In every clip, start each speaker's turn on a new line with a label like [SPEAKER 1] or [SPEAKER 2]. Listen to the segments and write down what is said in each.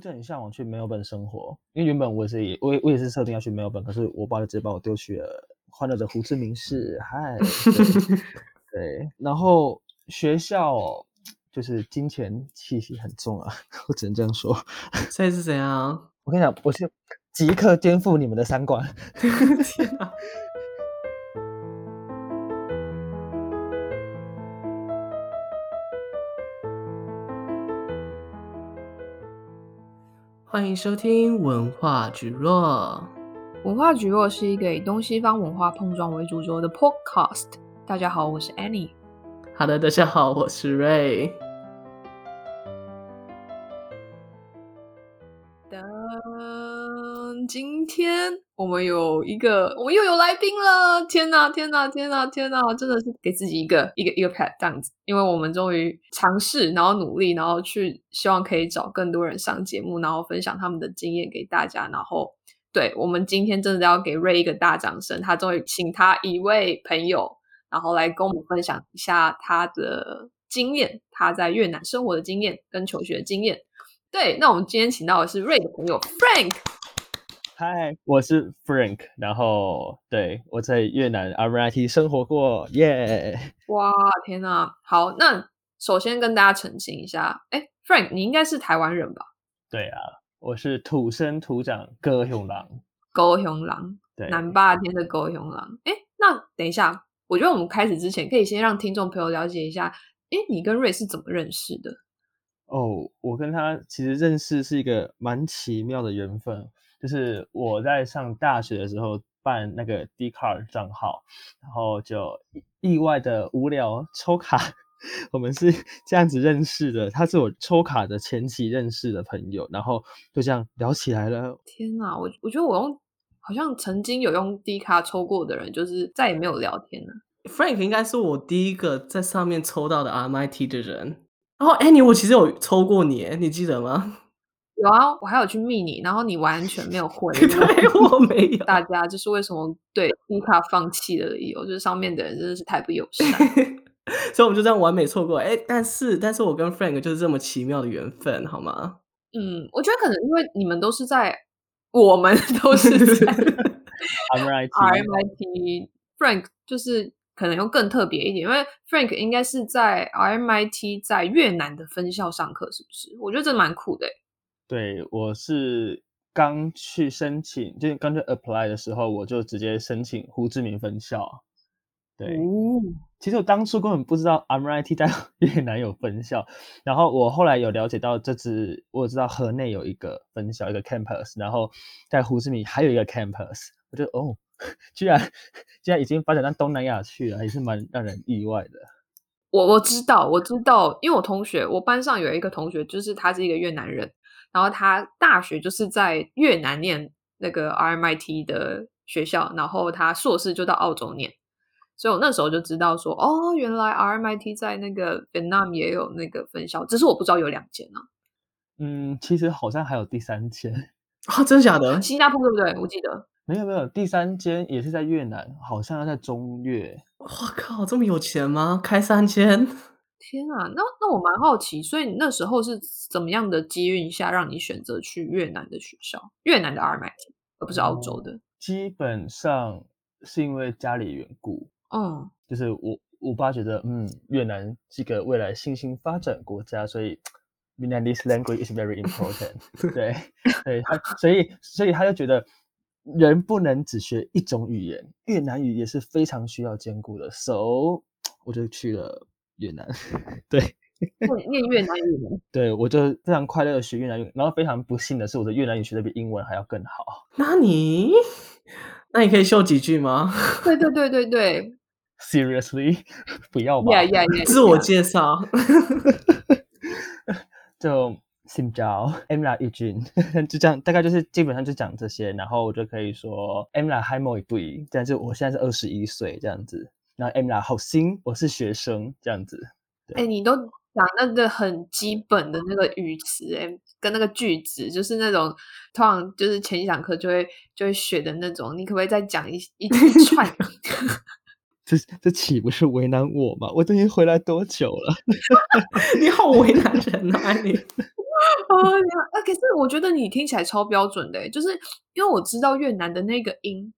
[SPEAKER 1] 就很向往去墨尔本生活，因为原本我也是也我也我也是设定要去墨尔本，可是我爸就直接把我丢去了欢乐的胡志明市。嗨，对，然后学校就是金钱气息很重啊，我只能这样说。
[SPEAKER 2] 所以是怎样？
[SPEAKER 1] 我跟你讲，我是即刻颠覆你们的三观。
[SPEAKER 2] 天啊！欢迎收听文化局落。
[SPEAKER 3] 文化局落是一个以东西方文化碰撞为主轴的 podcast。大家好，我是 Annie。
[SPEAKER 2] Hello，大家好，我是 Ray。
[SPEAKER 3] 今天我们有一个，我们又有来宾了！天哪，天哪，天哪，天哪！真的是给自己一个一个一个 pat 这样子，因为我们终于尝试，然后努力，然后去希望可以找更多人上节目，然后分享他们的经验给大家。然后，对，我们今天真的要给 Ray 一个大掌声，他终于请他一位朋友，然后来跟我们分享一下他的经验，他在越南生活的经验跟求学经验。对，那我们今天请到的是 Ray 的朋友 Frank。
[SPEAKER 1] 嗨，我是 Frank，然后对，我在越南 RMIT 生活过，耶、yeah！
[SPEAKER 3] 哇，天哪！好，那首先跟大家澄清一下，哎，Frank，你应该是台湾人吧？
[SPEAKER 1] 对啊，我是土生土长高雄狼，
[SPEAKER 3] 高雄狼，对，南霸天的高雄狼。哎，那等一下，我觉得我们开始之前，可以先让听众朋友了解一下，哎，你跟 Ray 是怎么认识的？
[SPEAKER 1] 哦，我跟他其实认识是一个蛮奇妙的缘分。就是我在上大学的时候办那个 Dcard 账号，然后就意外的无聊抽卡，我们是这样子认识的。他是我抽卡的前期认识的朋友，然后就这样聊起来了。
[SPEAKER 3] 天哪，我我觉得我用好像曾经有用 Dcard 抽过的人，就是再也没有聊天了。
[SPEAKER 2] Frank 应该是我第一个在上面抽到的 RMIT 的人。然后 Annie，我其实有抽过你，你记得吗？
[SPEAKER 3] 有啊，我还有去密你，然后你完全没有回，
[SPEAKER 2] 对，我没有。
[SPEAKER 3] 大家就是为什么对 D 卡放弃的理由，就是上面的人真的是太不友善，
[SPEAKER 2] 所以我们就这样完美错过。哎，但是，但是我跟 Frank 就是这么奇妙的缘分，好吗？
[SPEAKER 3] 嗯，我觉得可能因为你们都是在，我们 都是在 RMIT，Frank 就是可能又更特别一点，因为 Frank 应该是在 RMIT 在越南的分校上课，是不是？我觉得这蛮酷的。
[SPEAKER 1] 对，我是刚去申请，就是刚去 apply 的时候，我就直接申请胡志明分校。对，哦、其实我当初根本不知道 RMIT 在 越南有分校，然后我后来有了解到这支，我知道河内有一个分校，一个 campus，然后在胡志明还有一个 campus，我觉得哦，居然居然已经发展到东南亚去了，也是蛮让人意外的。
[SPEAKER 3] 我我知道，我知道，因为我同学，我班上有一个同学，就是他是一个越南人。然后他大学就是在越南念那个 RMIT 的学校，然后他硕士就到澳洲念，所以我那时候就知道说，哦，原来 RMIT 在那个 Vietnam 也有那个分校，只是我不知道有两间呢、啊。
[SPEAKER 1] 嗯，其实好像还有第三间
[SPEAKER 2] 啊，真的假的？
[SPEAKER 3] 新加坡对不对？我记得
[SPEAKER 1] 没有没有，第三间也是在越南，好像要在中越。
[SPEAKER 2] 我靠，这么有钱吗？开三间？
[SPEAKER 3] 天啊，那那我蛮好奇，所以你那时候是怎么样的机运下让你选择去越南的学校，越南的 RMIT，而不是澳洲的？
[SPEAKER 1] 基本上是因为家里缘故，嗯，就是我我爸觉得，嗯，越南是个未来新兴发展国家，所以 Vietnamese language is very important，对对，他所以所以他就觉得人不能只学一种语言，越南语也是非常需要兼顾的，so 我就去了。越南，对，
[SPEAKER 3] 念越南语，
[SPEAKER 1] 对，我就非常快乐的学越南语，然后非常不幸的是，我的越南语学的比英文还要更好。
[SPEAKER 2] 那你，那你可以秀几句吗？
[SPEAKER 3] 对对对对对
[SPEAKER 1] ，Seriously，不要吧？
[SPEAKER 3] 呀呀呀！
[SPEAKER 2] 自我介绍，
[SPEAKER 1] 就 Xin chào，em là Eugene，就这样，大概就是基本上就讲这些，然后我就可以说 em là hai mươi tuổi，但是我现在是二十一岁这样子。那 M 啦，好新，我是学生，这样子。
[SPEAKER 3] 哎、欸，你都讲那个很基本的那个语词，哎，跟那个句子，就是那种通常就是前一堂课就会就会学的那种。你可不可以再讲一 一串？
[SPEAKER 1] 这这岂不是为难我吗？我都已经回来多久了？
[SPEAKER 2] 你好为难人啊你！
[SPEAKER 3] 啊，可是我觉得你听起来超标准的，就是因为我知道越南的那个音，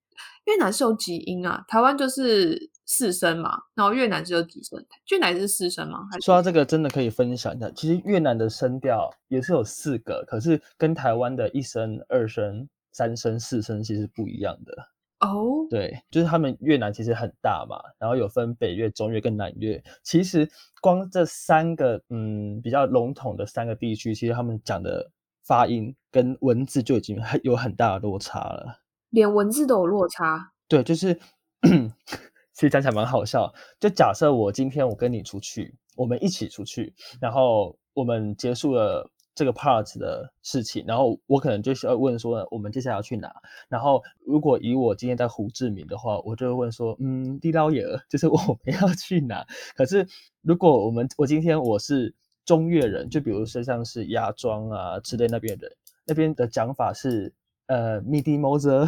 [SPEAKER 3] 越南是有几音啊？台湾就是四声嘛，然后越南只有几声？越南是四声吗？
[SPEAKER 1] 说到这个，真的可以分享一下，其实越南的声调也是有四个，可是跟台湾的一声、二声、三声、四声其实不一样的。
[SPEAKER 3] 哦，oh?
[SPEAKER 1] 对，就是他们越南其实很大嘛，然后有分北越、中越跟南越。其实光这三个，嗯，比较笼统的三个地区，其实他们讲的发音跟文字就已经很有很大的落差了。
[SPEAKER 3] 连文字都有落差？
[SPEAKER 1] 对，就是，其实讲起来蛮好笑。就假设我今天我跟你出去，我们一起出去，然后我们结束了。这个 part 的事情，然后我可能就需要问说，我们接下来要去哪？然后如果以我今天在胡志明的话，我就会问说，嗯，地老爷，就是我们要去哪？可是如果我们我今天我是中越人，就比如说像是芽庄啊之类那边人，那边的讲法是呃，midi moser，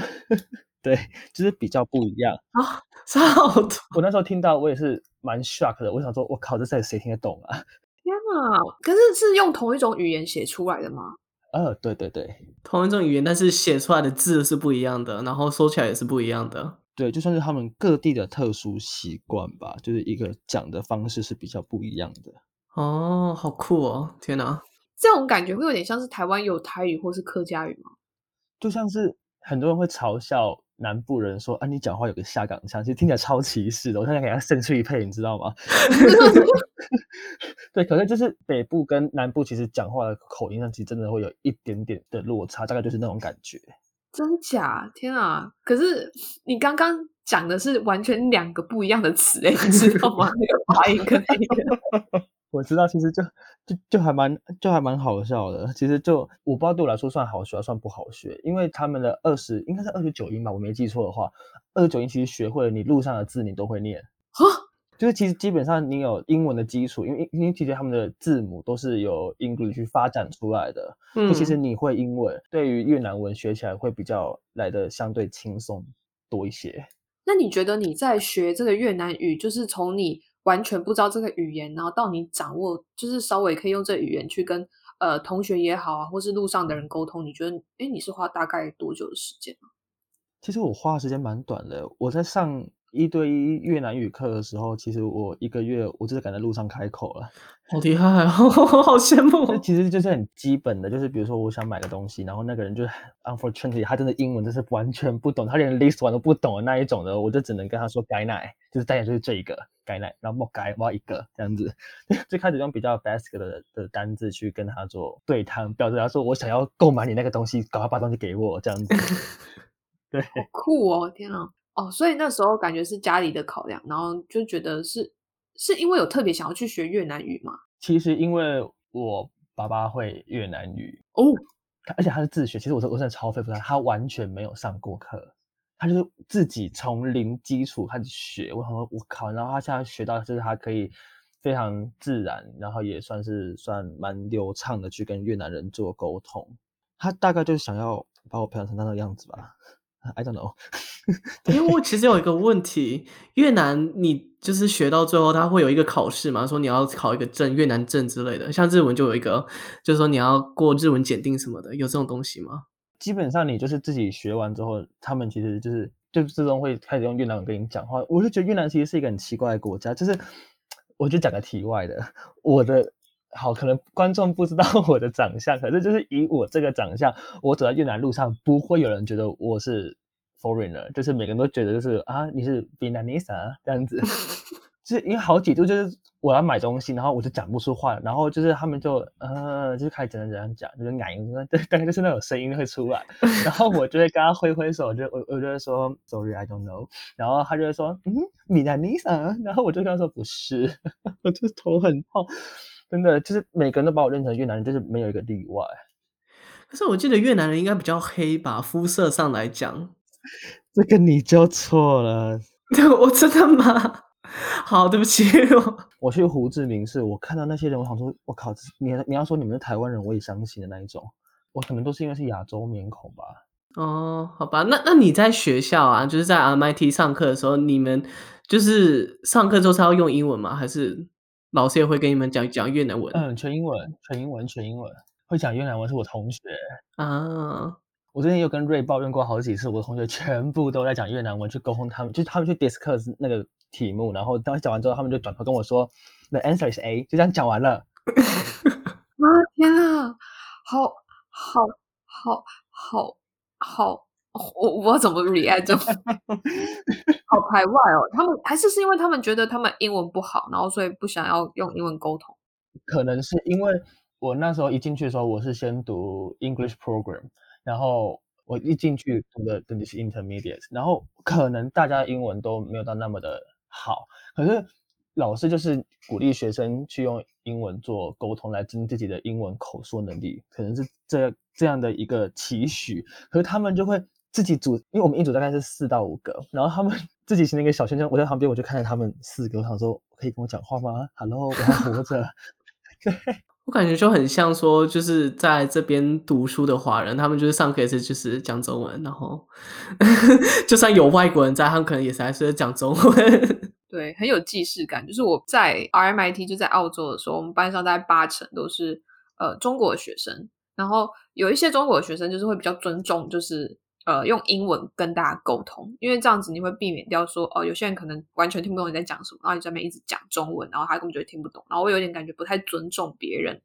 [SPEAKER 1] 对，就是比较不一样
[SPEAKER 3] 啊。差好多。
[SPEAKER 1] 我那时候听到我也是蛮 shock 的，我想说，我靠，这在谁听得懂啊？
[SPEAKER 3] 天啊！可是是用同一种语言写出来的吗？
[SPEAKER 1] 呃，对对对，
[SPEAKER 2] 同一种语言，但是写出来的字是不一样的，然后说起来也是不一样的。
[SPEAKER 1] 对，就算是他们各地的特殊习惯吧，就是一个讲的方式是比较不一样的。
[SPEAKER 2] 哦，好酷哦！天哪，
[SPEAKER 3] 这种感觉会有点像是台湾有台语或是客家语吗？
[SPEAKER 1] 就像是很多人会嘲笑。南部人说：“啊，你讲话有个下港腔，其实听起来超歧视的。我现在给他生出一配，你知道吗？对，可是就是北部跟南部其实讲话的口音上，其实真的会有一点点的落差，大概就是那种感觉。
[SPEAKER 3] 真假？天啊！可是你刚刚讲的是完全两个不一样的词，诶，你知道吗？那个发音跟那个。”
[SPEAKER 1] 我知道，其实就就就还蛮就还蛮好笑的。其实就我不知道对我来说算好学还算不好学，因为他们的二十应该是二十九音吧，我没记错的话，二十九音其实学会了，你路上的字你都会念。
[SPEAKER 3] 哈，
[SPEAKER 1] 就是其实基本上你有英文的基础，因为因为其实他们的字母都是由 English 去发展出来的，嗯，其实你会英文，对于越南文学起来会比较来的相对轻松多一些。
[SPEAKER 3] 那你觉得你在学这个越南语，就是从你完全不知道这个语言，然后到你掌握，就是稍微可以用这语言去跟呃同学也好啊，或是路上的人沟通，你觉得，哎，你是花大概多久的时间？
[SPEAKER 1] 其实我花的时间蛮短的，我在上。一对一越南语课的时候，其实我一个月我就是敢在路上开口了，
[SPEAKER 2] 好厉害哦，好羡慕。
[SPEAKER 1] 其实就是很基本的，就是比如说我想买个东西，然后那个人就 unfortunately 他真的英文就是完全不懂，他连 list one 都不懂的那一种的，我就只能跟他说改奶，就是大概就是这一个改奶，然后莫改我要一个这样子，最开始用比较 basic 的的单字去跟他做对谈，表示他说我想要购买你那个东西，赶快把东西给我这样子。对，好
[SPEAKER 3] 酷哦，天啊！哦，所以那时候感觉是家里的考量，然后就觉得是是因为有特别想要去学越南语吗？
[SPEAKER 1] 其实因为我爸爸会越南语
[SPEAKER 3] 哦，
[SPEAKER 1] 而且他是自学。其实我说我真的超佩服他，他完全没有上过课，他就是自己从零基础开始学。我说我靠，然后他现在学到就是他可以非常自然，然后也算是算蛮流畅的去跟越南人做沟通。他大概就是想要把我培养成那个样子吧。I don't know，
[SPEAKER 2] 因为我其实有一个问题，越南你就是学到最后，他会有一个考试嘛？说你要考一个证，越南证之类的。像日文就有一个，就是说你要过日文检定什么的，有这种东西吗？
[SPEAKER 1] 基本上你就是自己学完之后，他们其实就是就自动会开始用越南文跟你讲话。我就觉得越南其实是一个很奇怪的国家，就是我就讲个题外的，我的。好，可能观众不知道我的长相，可是就是以我这个长相，我走在越南路上，不会有人觉得我是 foreigner，就是每个人都觉得就是啊，你是 Vietnamese 这样子。就是因为好几度就是我要买东西，然后我就讲不出话，然后就是他们就呃，就开始怎样怎样讲，就是奶音，对，大概就是那种声音会出来，然后我就会跟他挥挥手，就我我就会说 Sorry I don't know，然后他就会说嗯，Vietnamese，然后我就跟他说不是，我就头很痛。真的就是每个人都把我认成越南人，就是没有一个例外。
[SPEAKER 2] 可是我记得越南人应该比较黑吧，肤色上来讲。
[SPEAKER 1] 这个你就错了。
[SPEAKER 2] 我真的吗？好，对不起。
[SPEAKER 1] 我去胡志明市，我看到那些人，我想说，我靠，你你要说你们是台湾人，我也相信的那一种。我可能都是因为是亚洲面孔吧。
[SPEAKER 2] 哦，好吧，那那你在学校啊，就是在 RMIT 上课的时候，你们就是上课之后是要用英文吗？还是？老师也会跟你们讲讲越南文，
[SPEAKER 1] 嗯，全英文，全英文，全英文。会讲越南文是我同学
[SPEAKER 2] 啊。
[SPEAKER 1] 我最近又跟瑞抱怨过好几次，我的同学全部都在讲越南文去沟通他们，就是他们去 discuss 那个题目，然后当时讲完之后，他们就转头跟我说 the answer is A，就这样讲完了。
[SPEAKER 3] 啊天啊，好好好好好，我我怎么 react，就 好排外哦。他们还是是因为他们觉得他们英文不好，然后所以不想要用英文沟通。
[SPEAKER 1] 可能是因为我那时候一进去的时候，我是先读 English program。然后我一进去读的等级是 intermediate，然后可能大家英文都没有到那么的好，可是老师就是鼓励学生去用英文做沟通，来增自己的英文口说能力，可能是这这样的一个期许。可是他们就会自己组，因为我们一组大概是四到五个，然后他们 自己形成一个小圈圈，我在旁边我就看着他们四个，我想说可以跟我讲话吗？Hello，我还活着。对。
[SPEAKER 2] 我感觉就很像说，就是在这边读书的华人，他们就是上课也是就是讲中文，然后 就算有外国人在，他们可能也是还是讲中文。
[SPEAKER 3] 对，很有既视感。就是我在 RMIT 就在澳洲的时候，我们班上大概八成都是呃中国的学生，然后有一些中国的学生就是会比较尊重，就是。呃，用英文跟大家沟通，因为这样子你会避免掉说，哦，有些人可能完全听不懂你在讲什么，然后你在那边一直讲中文，然后他根本就会听不懂，然后我有点感觉不太尊重别人。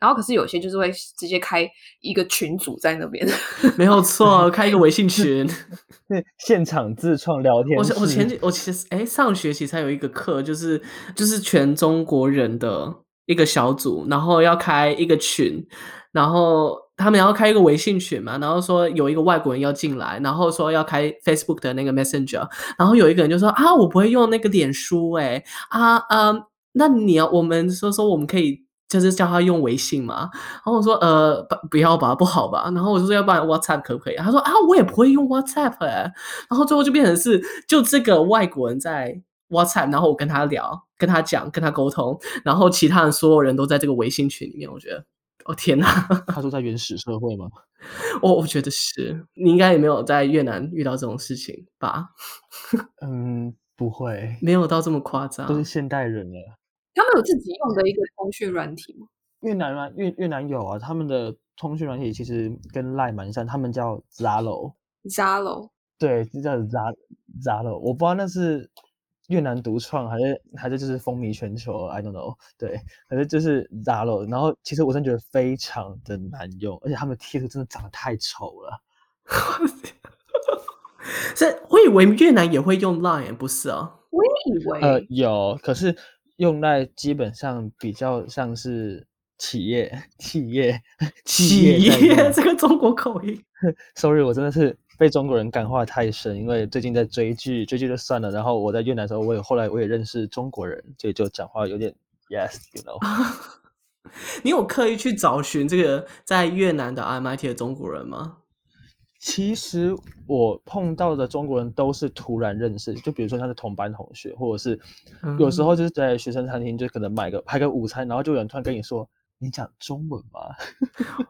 [SPEAKER 3] 然后可是有些就是会直接开一个群组在那边，
[SPEAKER 2] 没有错，开一个微信群，
[SPEAKER 1] 对，现场自创聊天。
[SPEAKER 2] 我我前几我其实哎，上学期才有一个课，就是就是全中国人的一个小组，然后要开一个群，然后。他们要开一个微信群嘛，然后说有一个外国人要进来，然后说要开 Facebook 的那个 Messenger，然后有一个人就说啊，我不会用那个脸书，哎，啊，嗯，那你要我们说说我们可以就是叫他用微信嘛，然后我说呃不不要吧，不好吧，然后我就说要不然 WhatsApp 可不可以？他说啊，我也不会用 WhatsApp，哎，然后最后就变成是就这个外国人在 WhatsApp，然后我跟他聊，跟他讲，跟他沟通，然后其他人所有人都在这个微信群里面，我觉得。哦天哪！
[SPEAKER 1] 他说在原始社会吗？
[SPEAKER 2] 我我觉得是，你应该也没有在越南遇到这种事情吧？
[SPEAKER 1] 嗯，不会，
[SPEAKER 2] 没有到这么夸张，
[SPEAKER 1] 都是现代人了。
[SPEAKER 3] 他们有自己用的一个通讯软体吗？
[SPEAKER 1] 越南啊，越越南有啊，他们的通讯软体其实跟 Line 蛮像，他们叫 Zalo。
[SPEAKER 3] Zalo，
[SPEAKER 1] 对，就叫 Zalo。Zalo，我不知道那是。越南独创还是还是就是风靡全球？I don't know。对，反正就是 Zalo。然后其实我真的觉得非常的难用，而且他们贴图真的长得太丑了。
[SPEAKER 2] 是，我以为越南也会用 Line，不是啊？
[SPEAKER 3] 我也以为。
[SPEAKER 1] 呃，有，可是用 Line 基本上比较像是企业、企业、
[SPEAKER 2] 企业，企业这个中国口音。
[SPEAKER 1] Sorry，我真的是。被中国人感化太深，因为最近在追剧，追剧就算了。然后我在越南的时候，我也后来我也认识中国人，所以就讲话有点 yes，you know。
[SPEAKER 2] 你有刻意去找寻这个在越南的 RMIT 的中国人吗？
[SPEAKER 1] 其实我碰到的中国人都是突然认识，就比如说他是同班同学，或者是有时候就是在学生餐厅，就可能买个拍个午餐，然后就有人突然跟你说：“你讲中文吗？”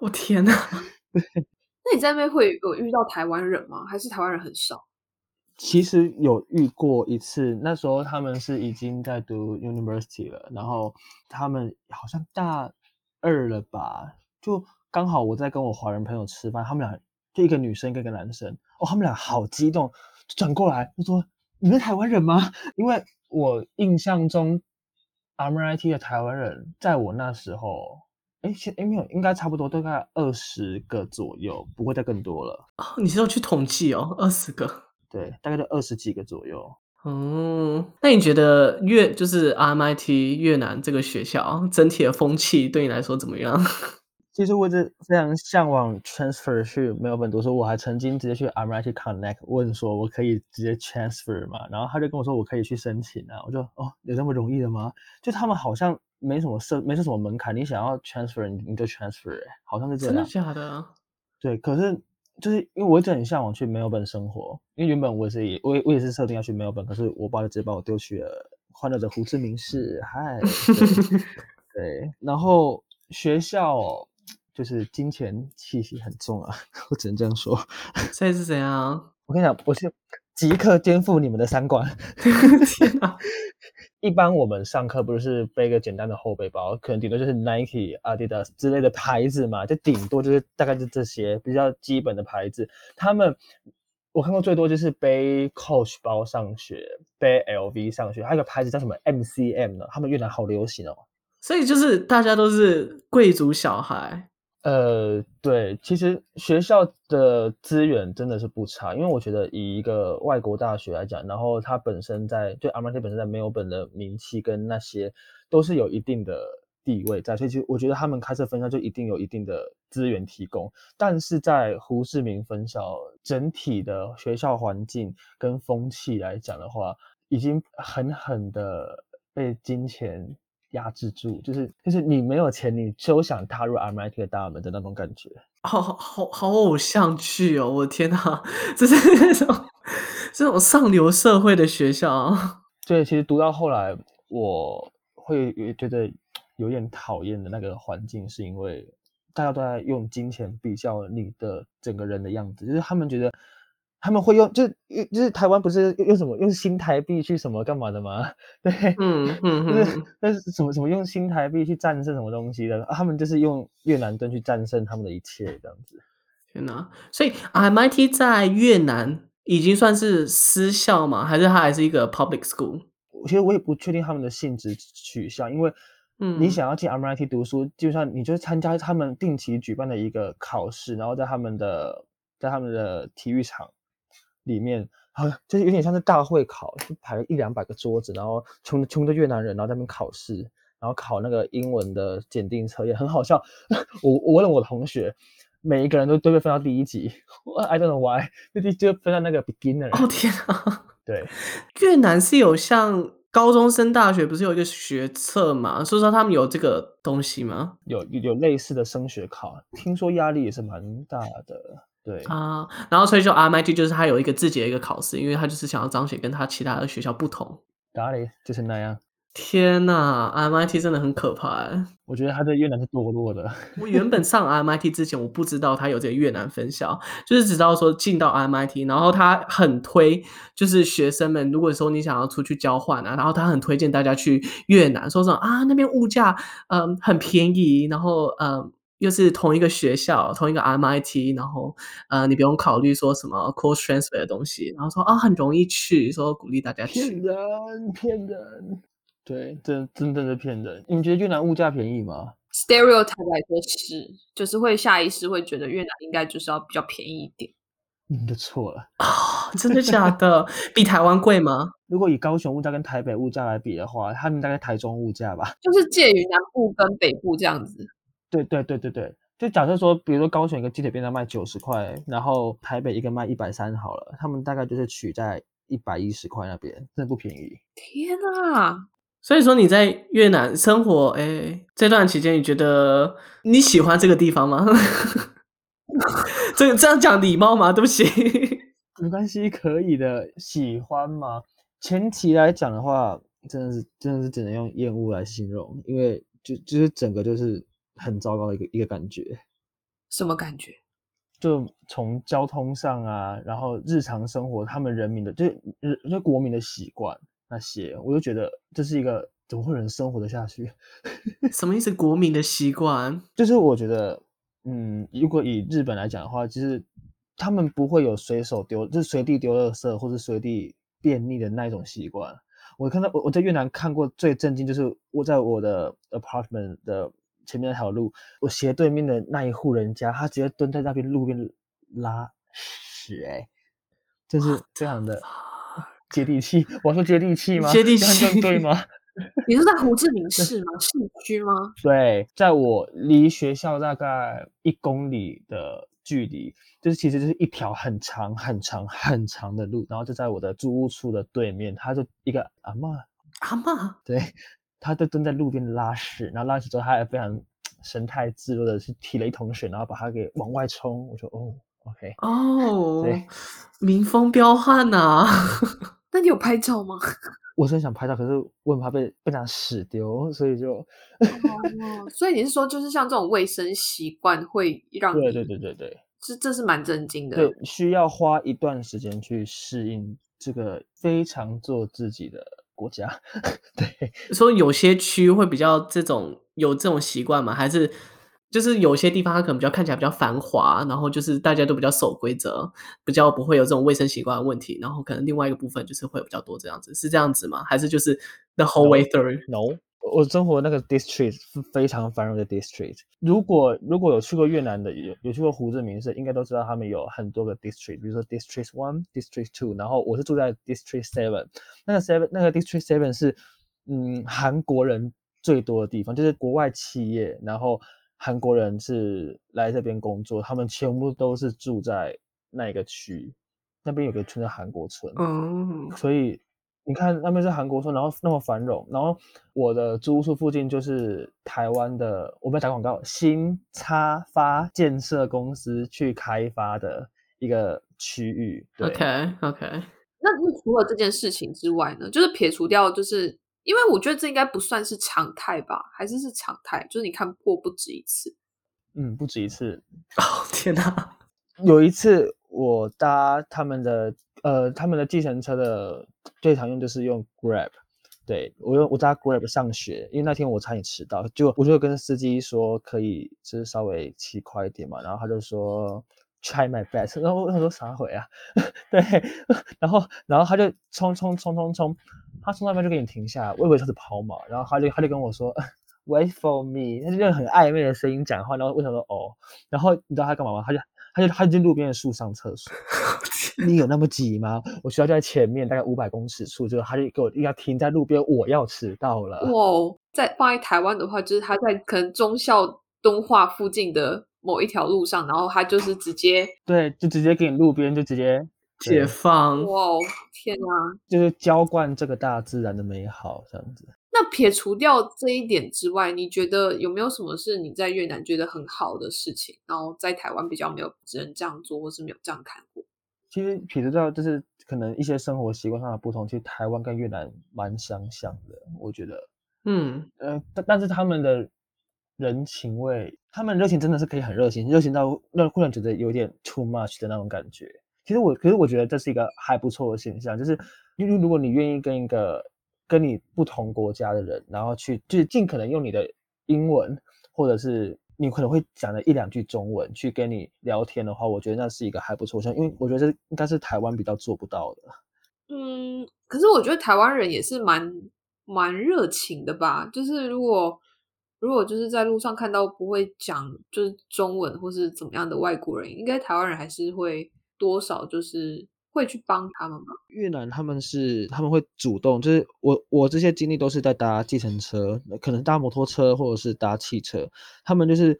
[SPEAKER 2] 我天哪！
[SPEAKER 3] 那你在那边会有遇到台湾人吗？还是台湾人很少？
[SPEAKER 1] 其实有遇过一次，那时候他们是已经在读 university 了，然后他们好像大二了吧，就刚好我在跟我华人朋友吃饭，他们俩就一个女生跟一个男生，哦，他们俩好激动，就转过来就说：“你们台湾人吗？”因为我印象中 RMIT 的台湾人在我那时候。哎，现哎没有，应该差不多，大概二十个左右，不会再更多了。
[SPEAKER 2] 哦，你是要去统计哦，二十个？
[SPEAKER 1] 对，大概就二十几个左右。
[SPEAKER 2] 嗯，那你觉得越就是 RMIT 越南这个学校整体的风气对你来说怎么样？
[SPEAKER 1] 其实我一直非常向往 transfer 去墨尔本读书，我还曾经直接去 RMIT Connect 问说，我可以直接 transfer 吗？然后他就跟我说，我可以去申请啊。我就哦，有那么容易的吗？就他们好像没什么设，没什么门槛，你想要 transfer 你你就 transfer，好像是这样。
[SPEAKER 2] 真的假的？
[SPEAKER 1] 对，可是就是因为我一直很向往去墨尔本生活，因为原本我也是也我也我也是设定要去墨尔本，可是我爸就直接把我丢去了欢乐的胡志明市。嗨，对，对，然后学校。就是金钱气息很重啊，我只能这样说。
[SPEAKER 2] 所以是怎样？
[SPEAKER 1] 我跟你讲，我是即刻颠覆你们的三观。
[SPEAKER 2] 天啊！
[SPEAKER 1] 一般我们上课不是背个简单的后背包，可能顶多就是 Nike、Adidas 之类的牌子嘛，就顶多就是大概就这些比较基本的牌子。他们我看过最多就是背 Coach 包上学，背 LV 上学，还有个牌子叫什么 MCM 呢？他们越南好流行哦。
[SPEAKER 2] 所以就是大家都是贵族小孩。
[SPEAKER 1] 呃，对，其实学校的资源真的是不差，因为我觉得以一个外国大学来讲，然后它本身在就 RMIT 本身在没有本的名气跟那些都是有一定的地位在，所以其实我觉得他们开设分校就一定有一定的资源提供，但是在胡志明分校整体的学校环境跟风气来讲的话，已经狠狠的被金钱。压制住，就是就是你没有钱，你就想踏入 RMIT 的大门的那种感觉，
[SPEAKER 2] 好好好好偶像剧哦！我的天哪，这是那种这种上流社会的学校。
[SPEAKER 1] 对，其实读到后来，我会觉得有点讨厌的那个环境，是因为大家都在用金钱比较你的整个人的样子，就是他们觉得。他们会用，就就是台湾不是用什么用新台币去什么干嘛的吗？对，
[SPEAKER 2] 嗯嗯，
[SPEAKER 1] 就是那是什么什么用新台币去战胜什么东西的？他们就是用越南盾去战胜他们的一切，这样子。
[SPEAKER 2] 天哪！所以 RMIT 在越南已经算是私校吗？还是它还是一个 public school？
[SPEAKER 1] 其实我也不确定他们的性质取向，因为嗯，你想要进 RMIT 读书，就像你就是参加他们定期举办的一个考试，然后在他们的在他们的体育场。里面好像就是有点像是大会考，就排了一两百个桌子，然后穷穷的越南人，然后在那边考试，然后考那个英文的检定测验，很好笑。我我问了我的同学，每一个人都都被分到第一级，I don't know why，就就分到那个 beginner。
[SPEAKER 2] 哦天啊！
[SPEAKER 1] 对，
[SPEAKER 2] 越南是有像高中升大学不是有一个学测嘛？所以说他们有这个东西吗？
[SPEAKER 1] 有有有类似的升学考，听说压力也是蛮大的。对
[SPEAKER 2] 啊，然后所以就 RMIT 就是它有一个自己的一个考试，因为他就是想要彰显跟他其他的学校不同。
[SPEAKER 1] 哪里就是那样。
[SPEAKER 2] 天呐，RMIT 真的很可怕哎！
[SPEAKER 1] 我觉得他在越南是堕落的。
[SPEAKER 2] 我原本上 RMIT 之前，我不知道他有这个越南分校，就是只知道说进到 RMIT，然后他很推，就是学生们如果说你想要出去交换啊，然后他很推荐大家去越南，说什么啊那边物价嗯很便宜，然后嗯。又是同一个学校，同一个 RMIT，然后呃，你不用考虑说什么 course transfer 的东西，然后说啊、哦，很容易去，说鼓励大家去。
[SPEAKER 1] 骗人，骗人，对，真真正的是骗人。你觉得越南物价便宜吗
[SPEAKER 3] ？Stereotype 来说是，就是会下意识会觉得越南应该就是要比较便宜一点。
[SPEAKER 1] 你的错了
[SPEAKER 2] 啊、哦！真的假的？比台湾贵吗？
[SPEAKER 1] 如果以高雄物价跟台北物价来比的话，他们大概台中物价吧，
[SPEAKER 3] 就是介于南部跟北部这样子。
[SPEAKER 1] 对对对对对，就假设说，比如说高雄一个鸡腿便当卖九十块，然后台北一个卖一百三好了，他们大概就是取在一百一十块那边，真的不便宜。
[SPEAKER 3] 天啊！
[SPEAKER 2] 所以说你在越南生活，哎，这段期间你觉得你喜欢这个地方吗？这这样讲礼貌吗？对不起，
[SPEAKER 1] 没关系，可以的。喜欢吗？前提来讲的话，真的是真的是只能用厌恶来形容，因为就就是整个就是。很糟糕的一个一个感觉，
[SPEAKER 3] 什么感觉？
[SPEAKER 1] 就从交通上啊，然后日常生活，他们人民的，就日就国民的习惯那些，我就觉得这是一个怎么会有人生活得下去？
[SPEAKER 2] 什么意思？国民的习惯？
[SPEAKER 1] 就是我觉得，嗯，如果以日本来讲的话，其实他们不会有随手丢，就是随地丢垃圾或者随地便溺的那一种习惯。我看到我我在越南看过最震惊，就是我在我的 apartment 的。前面那条路，我斜对面的那一户人家，他直接蹲在那边路边拉屎，哎，就是非常的接地气。我说接地气吗？
[SPEAKER 2] 接地气
[SPEAKER 1] 对吗？
[SPEAKER 3] 你是在胡志明市吗？市区吗？
[SPEAKER 1] 对，在我离学校大概一公里的距离，就是其实就是一条很长很长很长的路，然后就在我的租屋处的对面，他就一个阿嬷，
[SPEAKER 2] 阿嬷，
[SPEAKER 1] 对。他就蹲在路边拉屎，然后拉屎之后，他还非常神态自若的去提了一桶水，然后把它给往外冲。我说：“哦，OK，
[SPEAKER 2] 哦，对，民风彪悍呐、啊。
[SPEAKER 3] 那你有拍照吗？
[SPEAKER 1] 我真想拍照，可是我很怕被被拿屎丢，所以就……
[SPEAKER 3] 哦，所以你是说，就是像这种卫生习惯会让你……
[SPEAKER 1] 对对对对对，
[SPEAKER 3] 这这是蛮震惊的。
[SPEAKER 1] 对，需要花一段时间去适应这个非常做自己的国家。对，
[SPEAKER 2] 所以有些区会比较这种有这种习惯吗？还是就是有些地方它可能比较看起来比较繁华，然后就是大家都比较守规则，比较不会有这种卫生习惯的问题。然后可能另外一个部分就是会有比较多这样子，是这样子吗？还是就是 the whole way through？No。
[SPEAKER 1] 我生活那个 district 是非常繁荣的 district。如果如果有去过越南的，有有去过胡志明市，应该都知道他们有很多个 district，比如说 district one、district two。然后我是住在 district seven，那个 seven 那个 district seven 是嗯韩国人最多的地方，就是国外企业，然后韩国人是来这边工作，他们全部都是住在那个区，那边有个村叫韩国村，嗯，所以。你看那边是韩国村，然后那么繁荣，然后我的租屋处附近就是台湾的，我们打广告，新插发建设公司去开发的一个区域。
[SPEAKER 2] OK OK。
[SPEAKER 3] 那除了这件事情之外呢？就是撇除掉，就是因为我觉得这应该不算是常态吧？还是是常态？就是你看过不止一次？
[SPEAKER 1] 嗯，不止一次。
[SPEAKER 2] 哦天哪！
[SPEAKER 1] 有一次我搭他们的。呃，他们的计程车的最常用就是用 Grab，对，我用我搭 Grab 上学，因为那天我差点迟到，就我就跟司机说可以就是稍微骑快一点嘛，然后他就说 Try my best，然后我说啥回啊？对，然后然后他就冲冲冲冲冲，他从那边就给你停下，我以为他是跑马，然后他就他就跟我说 Wait for me，他就用很暧昧的声音讲话，然后我想说哦，然后你知道他干嘛吗？他就他就他就进路边的树上厕所。你有那么急吗？我学校就在前面，大概五百公尺处，就他就给我应该停在路边，我要迟到了。
[SPEAKER 3] 哇，在放在台湾的话，就是他在可能中校东化附近的某一条路上，然后他就是直接
[SPEAKER 1] 对，就直接给你路边就直接
[SPEAKER 2] 解放。
[SPEAKER 3] 哇，天哪！
[SPEAKER 1] 就是浇灌这个大自然的美好，这样子。
[SPEAKER 3] 那撇除掉这一点之外，你觉得有没有什么是你在越南觉得很好的事情，然后在台湾比较没有人这样做，或是没有这样看过？
[SPEAKER 1] 其实撇除掉就是可能一些生活习惯上的不同，其实台湾跟越南蛮相像的，我觉得，
[SPEAKER 2] 嗯
[SPEAKER 1] 呃，但但是他们的人情味，他们热情真的是可以很热情，热情到让忽然觉得有点 too much 的那种感觉。其实我，可是我觉得这是一个还不错的现象，就是因为如果你愿意跟一个跟你不同国家的人，然后去就是尽可能用你的英文或者是。你可能会讲了一两句中文去跟你聊天的话，我觉得那是一个还不错，因为我觉得这应该是台湾比较做不到的。
[SPEAKER 3] 嗯，可是我觉得台湾人也是蛮蛮热情的吧？就是如果如果就是在路上看到不会讲就是中文或是怎么样的外国人，应该台湾人还是会多少就是。会去帮他们吗？
[SPEAKER 1] 越南他们是他们会主动，就是我我这些经历都是在搭计程车，可能搭摩托车或者是搭汽车，他们就是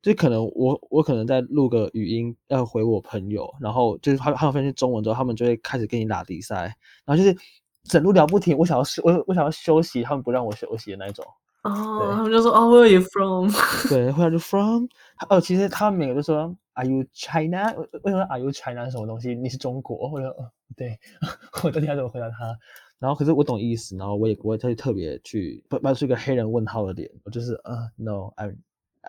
[SPEAKER 1] 就可能我我可能在录个语音要回我朋友，然后就是他他们发现中文之后，他们就会开始跟你打比赛，然后就是整路聊不停，我想要休我我想要休息，他们不让我休息的那种。
[SPEAKER 2] 哦，oh, 他们就说哦、oh,，Where are you from？
[SPEAKER 1] 对，Where are you from？哦，其实他们每个都说。Are you China？为什么 Are you China 什么东西？你是中国？或者哦，对，我到底要怎么回答他？然后可是我懂意思，然后我也不会特特别去摆出一个黑人问号的脸，我就是啊、uh,，No，I'm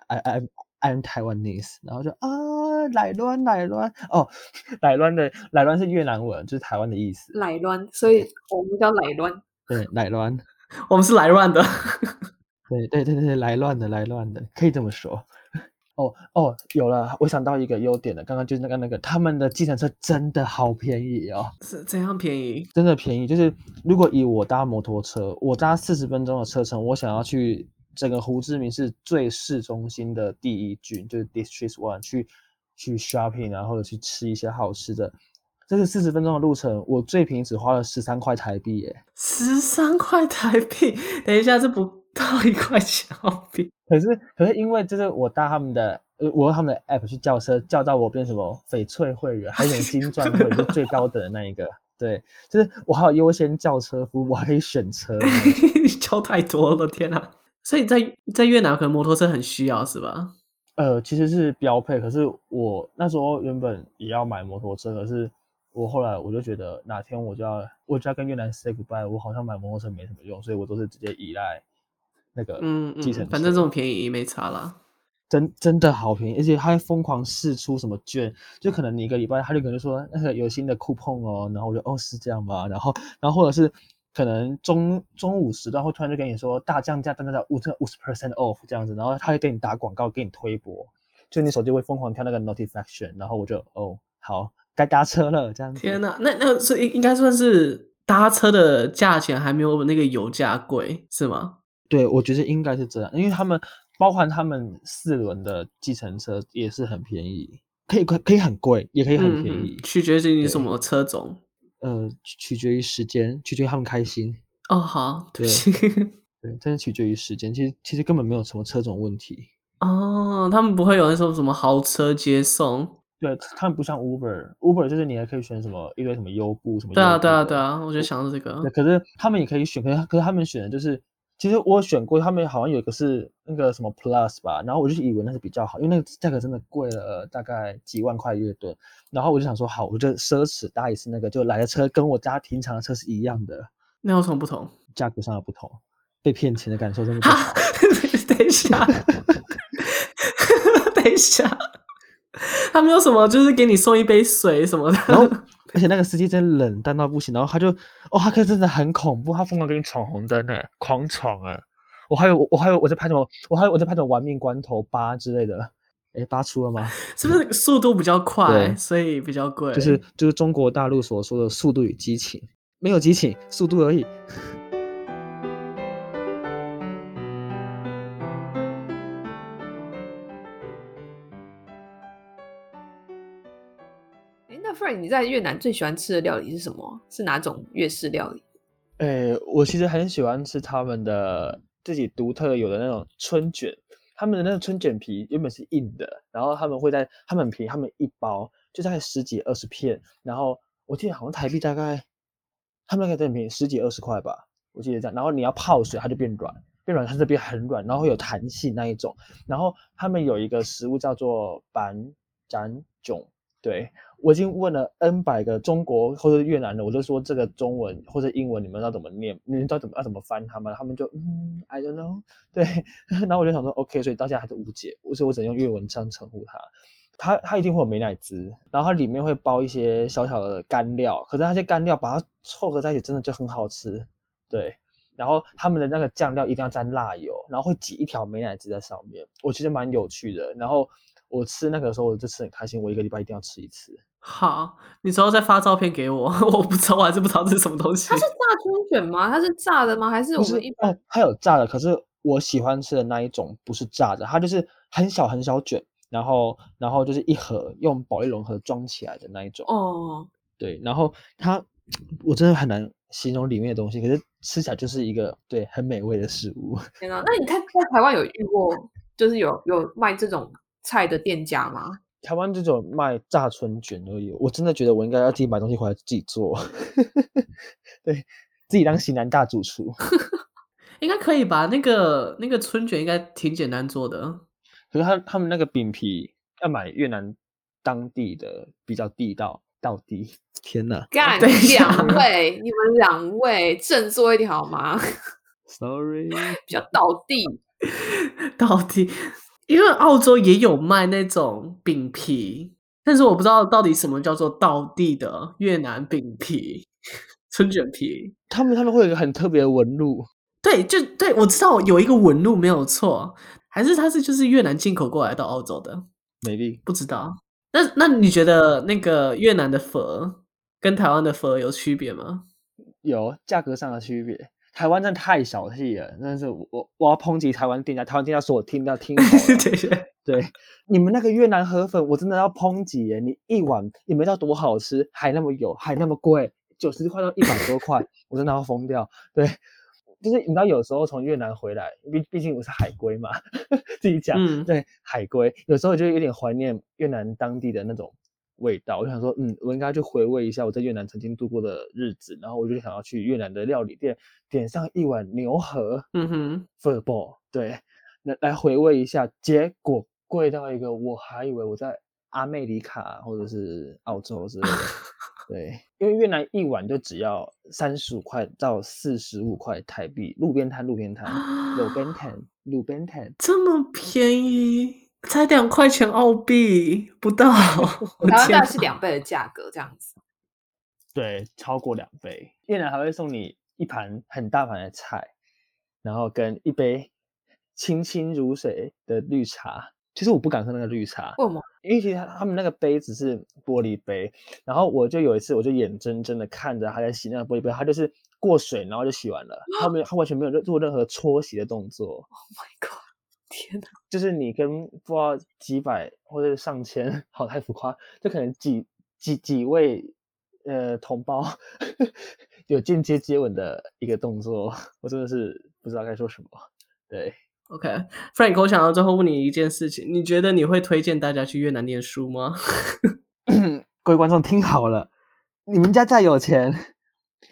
[SPEAKER 1] I I I'm Taiwanese，然后就啊，来乱来乱哦，来乱的来乱是越南文，就是台湾的意思。
[SPEAKER 3] 来乱，所以我们叫来乱。
[SPEAKER 1] 对，来乱，
[SPEAKER 2] 我们是来乱的。
[SPEAKER 1] 对对对对，来乱的来乱的，可以这么说。哦哦，有了，我想到一个优点了。刚刚就是那个那个，他们的计程车真的好便宜哦。
[SPEAKER 2] 是怎样便宜？
[SPEAKER 1] 真的便宜，就是如果以我搭摩托车，我搭四十分钟的车程，我想要去整个胡志明市最市中心的第一郡，就是 District One 去去 shopping 啊，或者去吃一些好吃的，这个四十分钟的路程，我最便宜只花了十三块台币耶。
[SPEAKER 2] 十三块台币？等一下，这不 到一块钱澳币。
[SPEAKER 1] 可是，可是因为就是我搭他们的，呃，我用他们的 app 去叫车，叫到我变什么翡翠会员，还有金钻会员，就最高等的那一个。对，就是我还有优先叫车服务，我还可以选车。
[SPEAKER 2] 你叫太多了，天哪！所以在在越南可能摩托车很需要，是吧？
[SPEAKER 1] 呃，其实是标配。可是我那时候原本也要买摩托车，可是我后来我就觉得哪天我就要我就要跟越南 say goodbye，我好像买摩托车没什么用，所以我都是直接依赖。那个嗯，嗯，
[SPEAKER 2] 反正这种便宜没差啦。
[SPEAKER 1] 真真的好便宜，而且他会疯狂试出什么券，就可能你一个礼拜他就可能说那个有新的 coupon 哦，然后我就哦是这样吧，然后然后或者是可能中中午时段会突然就跟你说大降价，大降价五这五十 percent off 这样子，然后他会给你打广告，给你推播，就你手机会疯狂跳那个 notification，然后我就哦好该搭车了这样子。
[SPEAKER 2] 天哪，那那是应应该算是搭车的价钱还没有那个油价贵是吗？
[SPEAKER 1] 对，我觉得应该是这样，因为他们。包含他们四轮的计程车也是很便宜，可以可可以很贵，也可以很便宜，
[SPEAKER 2] 嗯、取决于你什么车种。
[SPEAKER 1] 呃，取决于时间，取决于他们开心。
[SPEAKER 2] 哦，好，对
[SPEAKER 1] 对，真的取决于时间。其实其实根本没有什么车种问题。
[SPEAKER 2] 哦，他们不会有那种什么豪车接送。
[SPEAKER 1] 对，他们不像 Uber，Uber 就是你还可以选什么一堆什么优步什么。
[SPEAKER 2] 对啊，对啊，对啊，我就想到这个。
[SPEAKER 1] 对，可是他们也可以选，可是可是他们选的就是。其实我选过，他们好像有一个是那个什么 Plus 吧，然后我就以为那是比较好，因为那个价格真的贵了大概几万块月盾，然后我就想说好，我就奢侈搭一次那个，就来的车跟我家平常的车是一样的，
[SPEAKER 2] 那有什么不同？
[SPEAKER 1] 价格上的不同，被骗钱的感受真的不好。
[SPEAKER 2] 等一下 等一下，他没有什么，就是给你送一杯水什么的。然后
[SPEAKER 1] 而且那个司机真冷淡到不行，然后他就，哦，他可真的很恐怖，他疯狂给你闯红灯呢，狂闯哎！我还有我还有我在拍什么？我还有我在拍什么玩命关头八之类的？哎，八出了吗？
[SPEAKER 2] 是不是速度比较快，所以比较贵？
[SPEAKER 1] 就是就是中国大陆所说的速度与激情，没有激情，速度而已。
[SPEAKER 3] 你在越南最喜欢吃的料理是什么？是哪种越式料理？
[SPEAKER 1] 诶、我其实很喜欢吃他们的自己独特有的那种春卷。他们的那个春卷皮原本是硬的，然后他们会在他们皮，他们一包就大概十几二十片，然后我记得好像台币大概他们那个真的便宜十几二十块吧，我记得这样。然后你要泡水，它就变软，变软它这边很软，然后会有弹性那一种。然后他们有一个食物叫做板斩囧，对。我已经问了 N 百个中国或者越南的，我就说这个中文或者英文你们知道怎么念？你们知道怎么要怎么翻他们？他们就嗯，I don't know。对，然后我就想说 OK，所以到现在还是无解，所以我只能用越文这样称呼它。它它一定会有美乃滋，然后它里面会包一些小小的干料，可是那些干料把它凑合在一起，真的就很好吃。对，然后他们的那个酱料一定要沾辣油，然后会挤一条美乃滋在上面，我觉得蛮有趣的。然后我吃那个时候，我就吃很开心，我一个礼拜一定要吃一次。
[SPEAKER 2] 好，你之后再发照片给我。我不知道，我还是不知道这是什么东西。
[SPEAKER 3] 它是炸春卷吗？它是炸的吗？还是我们一般？
[SPEAKER 1] 哦，它有炸的，可是我喜欢吃的那一种不是炸的，它就是很小很小卷，然后然后就是一盒用保利龙盒装起来的那一种。
[SPEAKER 3] 哦，
[SPEAKER 1] 对，然后它我真的很难形容里面的东西，可是吃起来就是一个对很美味的食物。
[SPEAKER 3] 天哪，那你看在台湾有遇过就是有有卖这种菜的店家吗？
[SPEAKER 1] 台湾这种卖炸春卷而已，我真的觉得我应该要自己买东西回来自己做，对，自己当型男大主厨，
[SPEAKER 2] 应该可以吧？那个那个春卷应该挺简单做的，
[SPEAKER 1] 可是他他们那个饼皮要买越南当地的比较地道到底。天哪！
[SPEAKER 3] 干两位，你们两位振作一点好吗
[SPEAKER 1] ？Sorry，
[SPEAKER 3] 比较道地，
[SPEAKER 2] 道地。因为澳洲也有卖那种饼皮，但是我不知道到底什么叫做道地的越南饼皮、春卷皮。
[SPEAKER 1] 他们他们会有一个很特别的纹路，
[SPEAKER 2] 对，就对，我知道有一个纹路没有错，还是它是就是越南进口过来到澳洲的？
[SPEAKER 1] 美丽
[SPEAKER 2] 不知道。那那你觉得那个越南的佛跟台湾的佛有区别吗？
[SPEAKER 1] 有价格上的区别。台湾真的太小气了，真的是我我要抨击台湾店家，台湾店家说我听到听 对，你们那个越南河粉我真的要抨击耶，你一碗也没到多好吃，还那么油，还那么贵，九十块到一百多块，我真的要疯掉。对，就是你知道有时候从越南回来，毕毕竟我是海归嘛，自己讲，嗯、对，海归有时候就有点怀念越南当地的那种。味道，我就想说，嗯，我应该去回味一下我在越南曾经度过的日子，然后我就想要去越南的料理店点上一碗牛河，
[SPEAKER 2] 嗯哼
[SPEAKER 1] ，football，对，来来回味一下，结果贵到一个，我还以为我在阿美里卡或者是澳洲之类的，对，因为越南一碗就只要三十五块到四十五块台币，路边摊，路边摊，路边摊，路边摊，
[SPEAKER 2] 这么便宜。才两块钱澳币不到，
[SPEAKER 3] 然后大概是两倍的价格这样子。
[SPEAKER 1] 对，超过两倍。越南还会送你一盘很大盘的菜，然后跟一杯清清如水的绿茶。其实我不敢喝那个绿茶，
[SPEAKER 3] 为什么？
[SPEAKER 1] 因为其实他们那个杯子是玻璃杯，然后我就有一次，我就眼睁睁的看着他在洗那个玻璃杯，他就是过水，然后就洗完了，他没有，他完全没有做任何搓洗的动作。
[SPEAKER 3] Oh my god！天哪，
[SPEAKER 1] 就是你跟不知道几百或者上千，好太浮夸，就可能几几几位呃同胞 有间接接吻的一个动作，我真的是不知道该说什么。对。
[SPEAKER 2] OK，Frank，我想到最后问你一件事情，你觉得你会推荐大家去越南念书吗？
[SPEAKER 1] 各位观众听好了，你们家再有钱，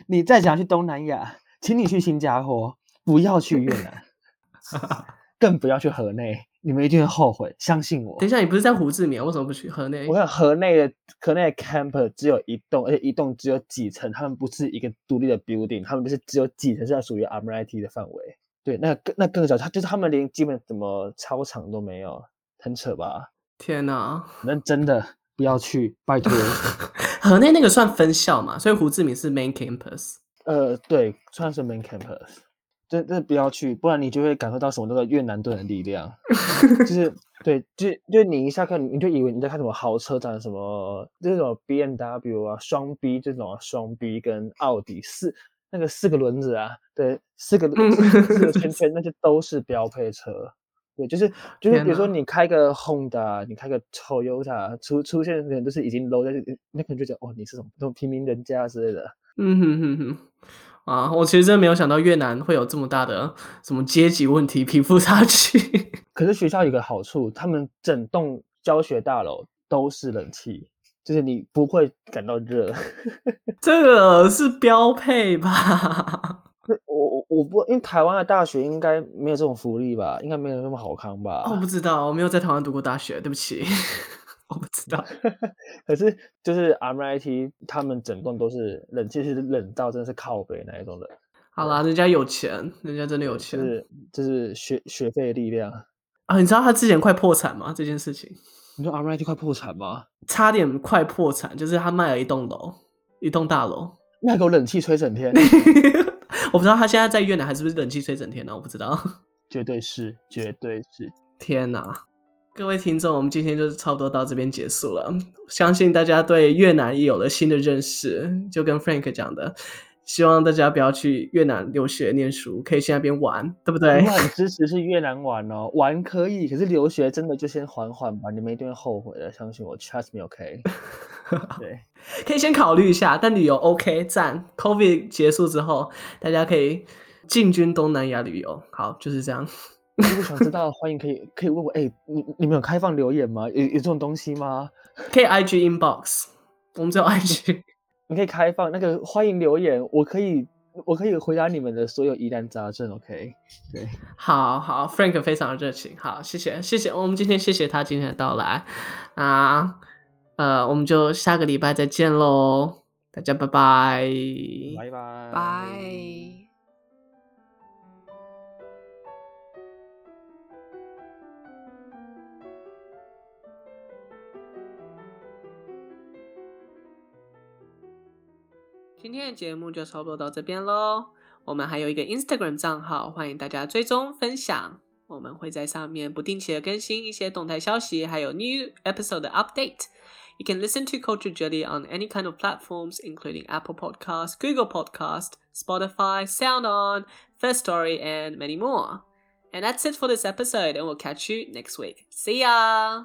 [SPEAKER 1] 你再想去东南亚，请你去新加坡，不要去越南，更不要去河内，你们一定会后悔，相信我。
[SPEAKER 2] 等一下，你不是在胡志明，为什么不去河内？
[SPEAKER 1] 我看河内的河内的 camp 只有一栋，而且一栋只有几层，他们不是一个独立的 building，他们就是只有几层是属于 RMIT 的范围。对，那更那更小，他就是他们连基本什么操场都没有，很扯吧？
[SPEAKER 2] 天哪！
[SPEAKER 1] 那真的不要去，拜托。
[SPEAKER 2] 河内那个算分校嘛？所以胡志明是 main campus。
[SPEAKER 1] 呃，对，算是 main campus。真真的不要去，不然你就会感受到什么那个越南盾的力量。就是 对，就就你一下课，你就以为你在看什么豪车展，什么这种 BMW 啊，双 B 这种啊，双 B 跟奥迪四。那个四个轮子啊，对，四个四个圈圈，那些都是标配车。对，就是就是，比如说你开个 Honda，你开个 Toyota，出出现的人都是已经 low 在，那可能就讲哦，你是什么那种平民人家之类的。
[SPEAKER 2] 嗯哼哼哼，啊，我其实真的没有想到越南会有这么大的什么阶级问题、贫富差距。
[SPEAKER 1] 可是学校有个好处，他们整栋教学大楼都是冷气。就是你不会感到热，
[SPEAKER 2] 这个是标配吧？
[SPEAKER 1] 我我我不，因为台湾的大学应该没有这种福利吧？应该没有那么好康吧？
[SPEAKER 2] 我不知道，我没有在台湾读过大学，对不起，我不知道。
[SPEAKER 1] 可是就是 RMIT 他们整栋都是冷气，是冷到真的是靠北那一种的。
[SPEAKER 2] 好啦，人家有钱，人家真的有钱，
[SPEAKER 1] 就是就是学学费的力量
[SPEAKER 2] 啊！你知道他之前快破产吗？这件事情。
[SPEAKER 1] 你说 RMIT 快破产吗？
[SPEAKER 2] 差点快破产，就是他卖了一栋楼，一栋大楼，
[SPEAKER 1] 那给我冷气吹整天。
[SPEAKER 2] 我不知道他现在在越南还是不是冷气吹整天呢？我不知道，
[SPEAKER 1] 绝对是，绝对是。
[SPEAKER 2] 天哪！各位听众，我们今天就是差不多到这边结束了。相信大家对越南也有了新的认识，就跟 Frank 讲的。希望大家不要去越南留学念书，可以去那边玩，对不对？
[SPEAKER 1] 我很支持是越南玩哦，玩可以，可是留学真的就先缓缓吧，你们一定会后悔的，相信我，trust me，OK。对，
[SPEAKER 2] 可以先考虑一下，但旅游 OK，赞。COVID 结束之后，大家可以进军东南亚旅游。好，就是这样。
[SPEAKER 1] 如果想知道，欢迎可以可以问我，哎、欸，你你们有开放留言吗？有有这种东西吗？
[SPEAKER 2] 可以 IG inbox，我们只有 IG。
[SPEAKER 1] 你可以开放那个欢迎留言，我可以我可以回答你们的所有疑难杂症，OK？对，
[SPEAKER 2] 好好，Frank 非常热情，好，谢谢谢谢，我们今天谢谢他今天的到来，啊，呃，我们就下个礼拜再见喽，大家拜拜，
[SPEAKER 1] 拜拜，
[SPEAKER 3] 拜。
[SPEAKER 2] 今天的节目就差不多到这边喽。我们还有一个 Instagram 账号，欢迎大家追踪分享。我们会在上面不定期的更新一些动态消息，还有 new episode 的 update。You can listen to Culture Jelly on any kind of platforms, including Apple Podcast, Google Podcast, Spotify, SoundOn, First Story, and many more. And that's it for this episode, and we'll catch you next week. See ya!